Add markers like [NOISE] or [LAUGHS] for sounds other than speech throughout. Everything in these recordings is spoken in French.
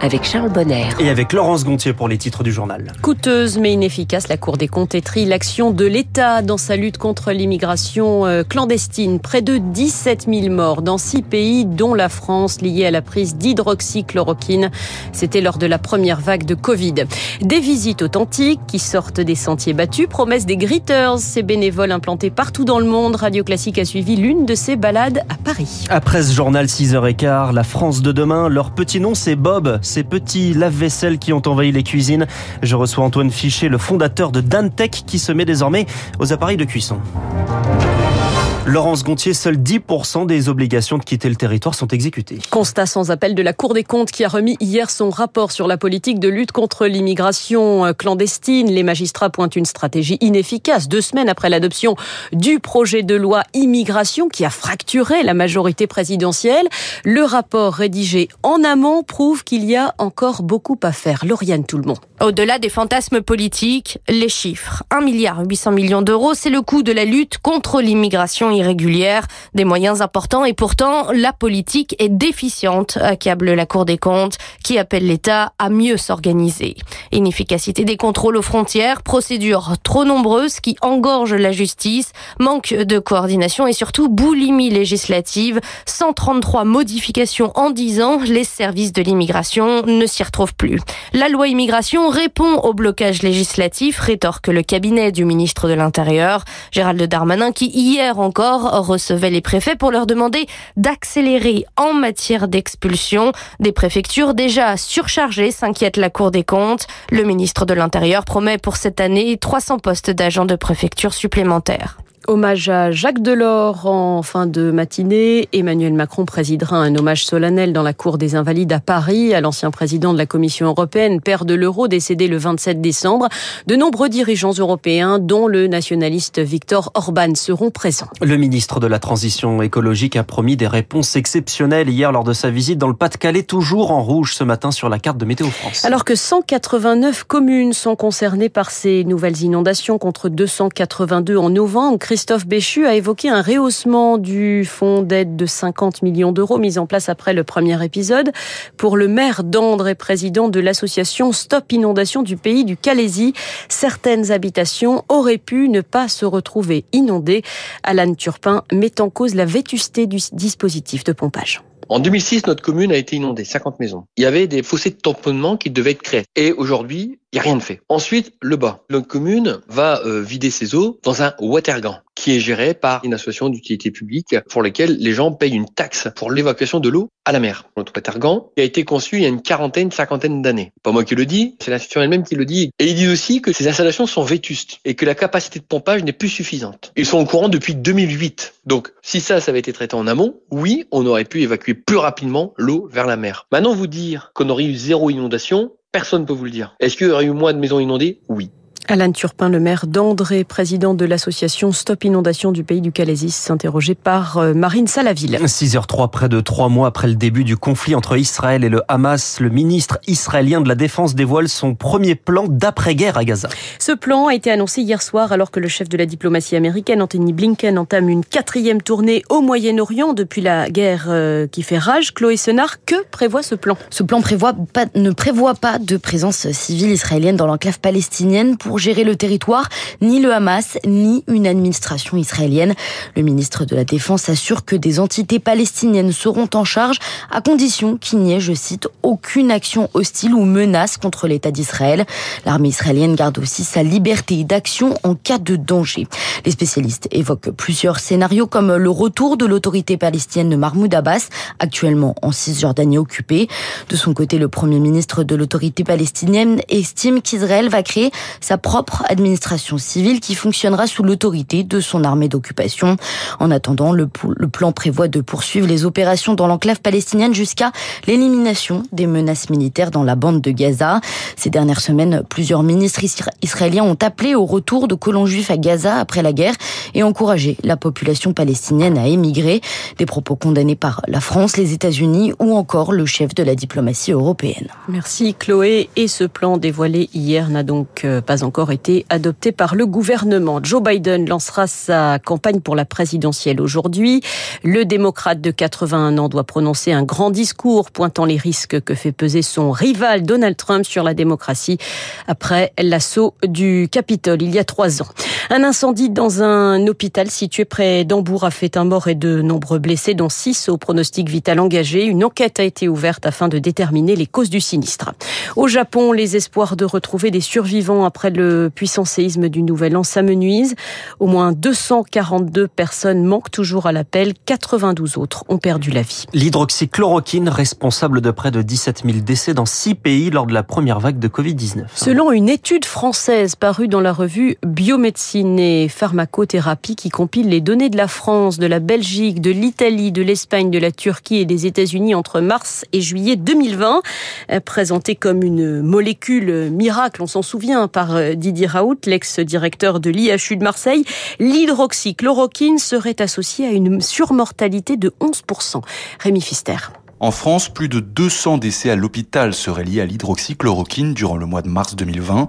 avec Charles Bonner. Et avec Laurence Gontier pour les titres du journal. Coûteuse mais inefficace, la Cour des comptes étrit l'action de l'État dans sa lutte contre l'immigration euh, clandestine. Près de 17 000 morts dans six pays, dont la France, liés à la prise d'hydroxychloroquine. C'était lors de la première vague de Covid. Des visites authentiques qui sortent des sentiers battus, promesse des Gritters, ces bénévoles implantés partout dans le monde. Radio Classique a suivi l'une de ces balades à Paris. Après ce journal 6h15, la France de demain, leur petit nom c'est Bob ces petits lave-vaisselle qui ont envahi les cuisines. Je reçois Antoine Fichet, le fondateur de Dantec, qui se met désormais aux appareils de cuisson. Laurence Gontier, seuls 10% des obligations de quitter le territoire sont exécutées. Constat sans appel de la Cour des comptes qui a remis hier son rapport sur la politique de lutte contre l'immigration clandestine. Les magistrats pointent une stratégie inefficace deux semaines après l'adoption du projet de loi immigration qui a fracturé la majorité présidentielle. Le rapport rédigé en amont prouve qu'il y a encore beaucoup à faire. Lauriane tout le monde. Au-delà des fantasmes politiques, les chiffres. 1 milliard 800 millions d'euros, c'est le coût de la lutte contre l'immigration irrégulière. Des moyens importants et pourtant, la politique est déficiente, accable la Cour des comptes, qui appelle l'État à mieux s'organiser. Inefficacité des contrôles aux frontières, procédures trop nombreuses qui engorgent la justice, manque de coordination et surtout boulimie législative. 133 modifications en 10 ans, les services de l'immigration ne s'y retrouvent plus. La loi immigration répond au blocage législatif, rétorque le cabinet du ministre de l'Intérieur, Gérald Darmanin, qui hier encore recevait les préfets pour leur demander d'accélérer en matière d'expulsion. Des préfectures déjà surchargées, s'inquiète la Cour des comptes. Le ministre de l'Intérieur promet pour cette année 300 postes d'agents de préfecture supplémentaires. Hommage à Jacques Delors en fin de matinée. Emmanuel Macron présidera un hommage solennel dans la cour des Invalides à Paris à l'ancien président de la Commission européenne, père de l'euro, décédé le 27 décembre. De nombreux dirigeants européens, dont le nationaliste Viktor Orban, seront présents. Le ministre de la Transition écologique a promis des réponses exceptionnelles hier lors de sa visite dans le Pas-de-Calais, toujours en rouge ce matin sur la carte de Météo France. Alors que 189 communes sont concernées par ces nouvelles inondations contre 282 en novembre, Christophe Béchu a évoqué un rehaussement du fonds d'aide de 50 millions d'euros mis en place après le premier épisode. Pour le maire d'Andre et président de l'association Stop Inondation du pays du Calaisie, certaines habitations auraient pu ne pas se retrouver inondées. Alan Turpin met en cause la vétusté du dispositif de pompage. En 2006, notre commune a été inondée, 50 maisons. Il y avait des fossés de tamponnement qui devaient être créés. Et aujourd'hui, il n'y a rien de fait. Ensuite, le bas. Notre commune va euh, vider ses eaux dans un watergan qui est géré par une association d'utilité publique pour laquelle les gens payent une taxe pour l'évacuation de l'eau à la mer. Notre watergan qui a été conçu il y a une quarantaine, cinquantaine d'années. Pas moi qui le dis, c'est l'institution elle-même qui le dit. Et il dit aussi que ces installations sont vétustes et que la capacité de pompage n'est plus suffisante. Ils sont au courant depuis 2008. Donc, si ça, ça avait été traité en amont, oui, on aurait pu évacuer plus rapidement l'eau vers la mer. Maintenant, vous dire qu'on aurait eu zéro inondation, personne ne peut vous le dire. Est-ce qu'il y aurait eu moins de maisons inondées? Oui. Alain Turpin, le maire d'André, président de l'association Stop Inondation du pays du Calaisis, s'interrogeait par euh, Marine Salaville. 6h03, près de trois mois après le début du conflit entre Israël et le Hamas, le ministre israélien de la Défense dévoile son premier plan d'après-guerre à Gaza. Ce plan a été annoncé hier soir alors que le chef de la diplomatie américaine, Anthony Blinken, entame une quatrième tournée au Moyen-Orient depuis la guerre euh, qui fait rage. Chloé Senard, que prévoit ce plan? Ce plan prévoit pas, ne prévoit pas de présence civile israélienne dans l'enclave palestinienne pour gérer le territoire, ni le Hamas, ni une administration israélienne. Le ministre de la Défense assure que des entités palestiniennes seront en charge à condition qu'il n'y ait, je cite, aucune action hostile ou menace contre l'État d'Israël. L'armée israélienne garde aussi sa liberté d'action en cas de danger. Les spécialistes évoquent plusieurs scénarios comme le retour de l'autorité palestinienne de Mahmoud Abbas, actuellement en Cisjordanie occupée. De son côté, le premier ministre de l'autorité palestinienne estime qu'Israël va créer sa propre administration civile qui fonctionnera sous l'autorité de son armée d'occupation. En attendant, le, plan prévoit de poursuivre les opérations dans l'enclave palestinienne jusqu'à l'élimination des menaces militaires dans la bande de Gaza. Ces dernières semaines, plusieurs ministres israéliens ont appelé au retour de colons juifs à Gaza après la guerre et encouragé la population palestinienne à émigrer. Des propos condamnés par la France, les États-Unis ou encore le chef de la diplomatie européenne. Merci Chloé. Et ce plan dévoilé hier n'a donc euh, pas encore été adopté par le gouvernement. Joe Biden lancera sa campagne pour la présidentielle aujourd'hui. Le démocrate de 81 ans doit prononcer un grand discours pointant les risques que fait peser son rival Donald Trump sur la démocratie après l'assaut du Capitole il y a trois ans. Un incendie dans un hôpital situé près d'Hambourg a fait un mort et de nombreux blessés, dont six au pronostic vital engagé. Une enquête a été ouverte afin de déterminer les causes du sinistre. Au Japon, les espoirs de retrouver des survivants après le puissant séisme du Nouvel An s'amenuisent. Au moins 242 personnes manquent toujours à l'appel. 92 autres ont perdu la vie. L'hydroxychloroquine, responsable de près de 17 000 décès dans six pays lors de la première vague de Covid-19. Selon une étude française parue dans la revue Biomédecine et Pharmacothérapie qui compile les données de la France, de la Belgique, de l'Italie, de l'Espagne, de la Turquie et des États-Unis entre mars et juillet 2020, euh, présentée comme une molécule miracle, on s'en souvient, par Didier Raoult, l'ex-directeur de l'IHU de Marseille, l'hydroxychloroquine serait associée à une surmortalité de 11%. Rémi Fister. En France, plus de 200 décès à l'hôpital seraient liés à l'hydroxychloroquine durant le mois de mars 2020.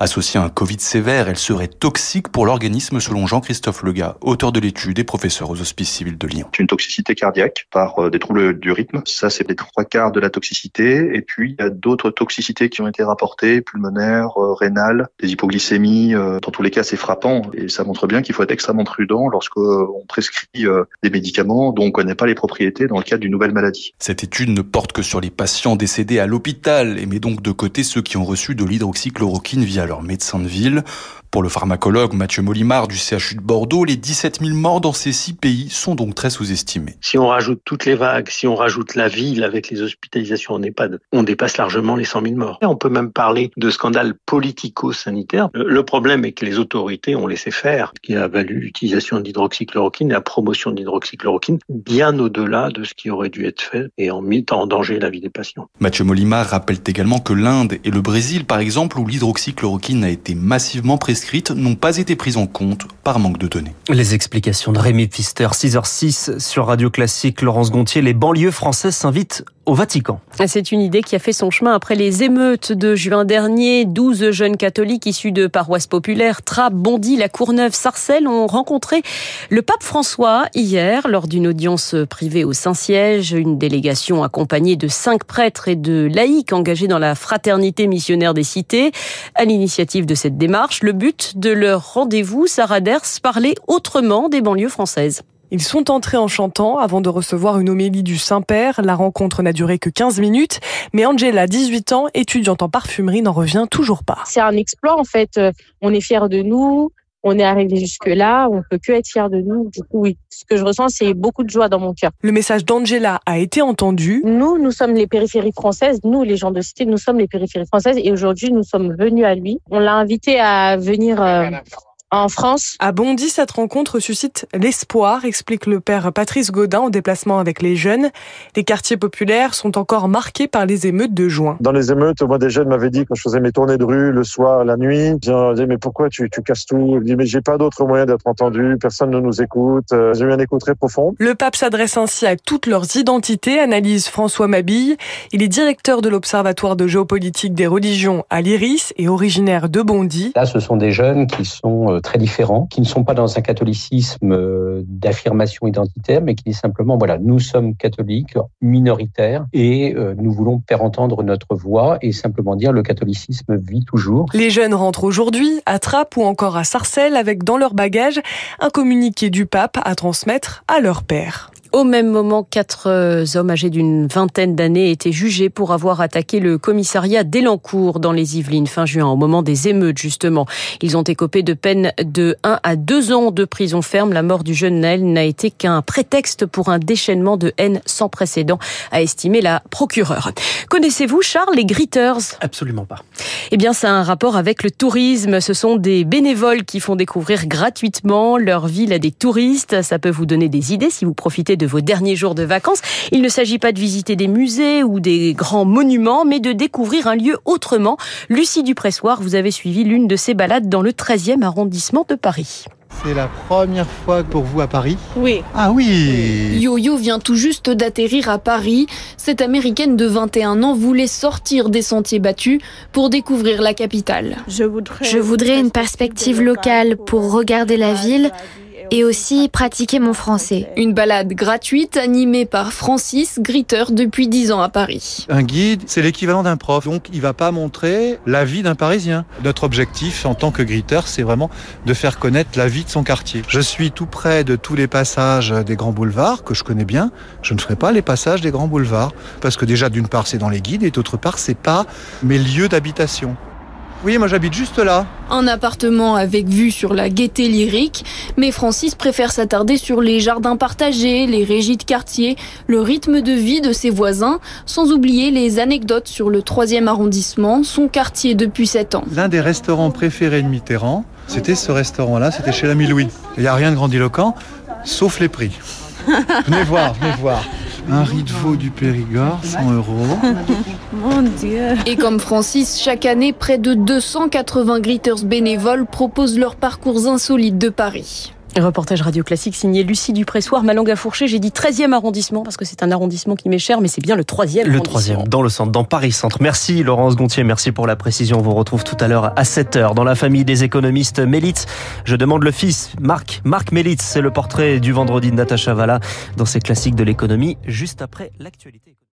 Associée à un Covid sévère, elle serait toxique pour l'organisme selon Jean-Christophe Lega, auteur de l'étude et professeur aux hospices civils de Lyon. Une toxicité cardiaque par euh, des troubles du rythme, ça c'est les trois quarts de la toxicité. Et puis il y a d'autres toxicités qui ont été rapportées, pulmonaires, euh, rénales, des hypoglycémies. Euh, dans tous les cas, c'est frappant et ça montre bien qu'il faut être extrêmement prudent lorsqu'on prescrit des médicaments dont on ne connaît pas les propriétés dans le cadre d'une nouvelle maladie. Cette étude ne porte que sur les patients décédés à l'hôpital et met donc de côté ceux qui ont reçu de l'hydroxychloroquine via leur médecin de ville. Pour le pharmacologue Mathieu Molimard du CHU de Bordeaux, les 17 000 morts dans ces six pays sont donc très sous-estimés. Si on rajoute toutes les vagues, si on rajoute la ville avec les hospitalisations en EHPAD, on dépasse largement les 100 000 morts. On peut même parler de scandale politico-sanitaire. Le problème est que les autorités ont laissé faire, qui a valu l'utilisation d'hydroxychloroquine et la promotion d'hydroxychloroquine bien au-delà de ce qui aurait dû être fait et en mettant en danger la vie des patients. Mathieu Molimard rappelle également que l'Inde et le Brésil, par exemple, où l'hydroxychloroquine a été massivement n'ont pas été prises en compte par manque de données. Les explications de Rémi Pfister, 6h06 sur Radio Classique, Laurence Gontier, les banlieues françaises s'invitent au Vatican. C'est une idée qui a fait son chemin après les émeutes de juin dernier. 12 jeunes catholiques issus de paroisses populaires, Trappes, Bondy, La Courneuve, Sarcelles, ont rencontré le pape François hier lors d'une audience privée au Saint-Siège. Une délégation accompagnée de cinq prêtres et de laïcs engagés dans la fraternité missionnaire des cités. À l'initiative de cette démarche, le but de leur rendez-vous, Sarah Ders, parler autrement des banlieues françaises. Ils sont entrés en chantant avant de recevoir une homélie du Saint-Père. La rencontre n'a duré que 15 minutes, mais Angela, 18 ans, étudiante en parfumerie, n'en revient toujours pas. C'est un exploit en fait. Euh, on est fiers de nous. On est arrivé jusque-là, on peut que être fiers de nous. Du coup, oui, ce que je ressens, c'est beaucoup de joie dans mon cœur. Le message d'Angela a été entendu. Nous, nous sommes les périphéries françaises. Nous, les gens de cité, nous sommes les périphéries françaises. Et aujourd'hui, nous sommes venus à lui. On l'a invité à venir euh, en France? À Bondy, cette rencontre suscite l'espoir, explique le père Patrice Godin en déplacement avec les jeunes. Les quartiers populaires sont encore marqués par les émeutes de juin. Dans les émeutes, moi des jeunes m'avaient dit quand je faisais mes tournées de rue le soir, la nuit, ils disaient mais pourquoi tu, tu casses tout? Je dis mais j'ai pas d'autre moyen d'être entendu, personne ne nous écoute. Euh, j'ai eu un écho très profond. Le pape s'adresse ainsi à toutes leurs identités, analyse François Mabille. Il est directeur de l'Observatoire de géopolitique des religions à l'IRIS et originaire de Bondy. Là, ce sont des jeunes qui sont euh, très différents, qui ne sont pas dans un catholicisme euh, d'affirmation identitaire, mais qui disent simplement, voilà, nous sommes catholiques minoritaires et euh, nous voulons faire entendre notre voix et simplement dire le catholicisme vit toujours. Les jeunes rentrent aujourd'hui à Trappes ou encore à Sarcelles avec dans leur bagage un communiqué du pape à transmettre à leur père. Au même moment, quatre euh, hommes âgés d'une vingtaine d'années étaient jugés pour avoir attaqué le commissariat d'Elancourt dans les Yvelines fin juin, au moment des émeutes justement. Ils ont écopé de peine de 1 à 2 ans de prison ferme. La mort du jeune Naël n'a été qu'un prétexte pour un déchaînement de haine sans précédent, a estimé la procureure. Connaissez-vous, Charles, les Gritters? Absolument pas. Eh bien, ça a un rapport avec le tourisme. Ce sont des bénévoles qui font découvrir gratuitement leur ville à des touristes. Ça peut vous donner des idées si vous profitez de vos derniers jours de vacances. Il ne s'agit pas de visiter des musées ou des grands monuments, mais de découvrir un lieu autrement. Lucie Dupressoir, vous avez suivi l'une de ces balades dans le 13e arrondissement de Paris. C'est la première fois pour vous à Paris Oui. Ah oui Yo-Yo vient tout juste d'atterrir à Paris. Cette américaine de 21 ans voulait sortir des sentiers battus pour découvrir la capitale. Je voudrais une perspective locale pour regarder la ville et aussi pratiquer mon français. Une balade gratuite animée par Francis Gritter depuis 10 ans à Paris. Un guide, c'est l'équivalent d'un prof, donc il va pas montrer la vie d'un Parisien. Notre objectif en tant que Gritter, c'est vraiment de faire connaître la vie de son quartier. Je suis tout près de tous les passages des grands boulevards que je connais bien. Je ne ferai pas les passages des grands boulevards parce que déjà d'une part c'est dans les guides et d'autre part c'est pas mes lieux d'habitation. Oui, moi j'habite juste là. Un appartement avec vue sur la gaieté lyrique, mais Francis préfère s'attarder sur les jardins partagés, les régies de quartier, le rythme de vie de ses voisins, sans oublier les anecdotes sur le 3e arrondissement, son quartier depuis 7 ans. L'un des restaurants préférés de Mitterrand, c'était ce restaurant-là, c'était chez l'ami Louis. Il n'y a rien de grandiloquent, sauf les prix. [LAUGHS] venez voir, venez voir. Un riz de veau du Périgord, 100 euros. [LAUGHS] Mon Dieu. Et comme Francis, chaque année, près de 280 gritters bénévoles proposent leurs parcours insolites de Paris. Reportage radio classique signé Lucie Dupressoir, ma langue à fourcher. J'ai dit 13e arrondissement parce que c'est un arrondissement qui m'est cher, mais c'est bien le 3e Le 3e, dans le centre, dans Paris Centre. Merci Laurence Gontier, merci pour la précision. On vous retrouve tout à l'heure à 7h dans la famille des économistes Mélitz. Je demande le fils, Marc, Marc Mélitz. C'est le portrait du vendredi de Natacha Valla dans ses classiques de l'économie, juste après l'actualité.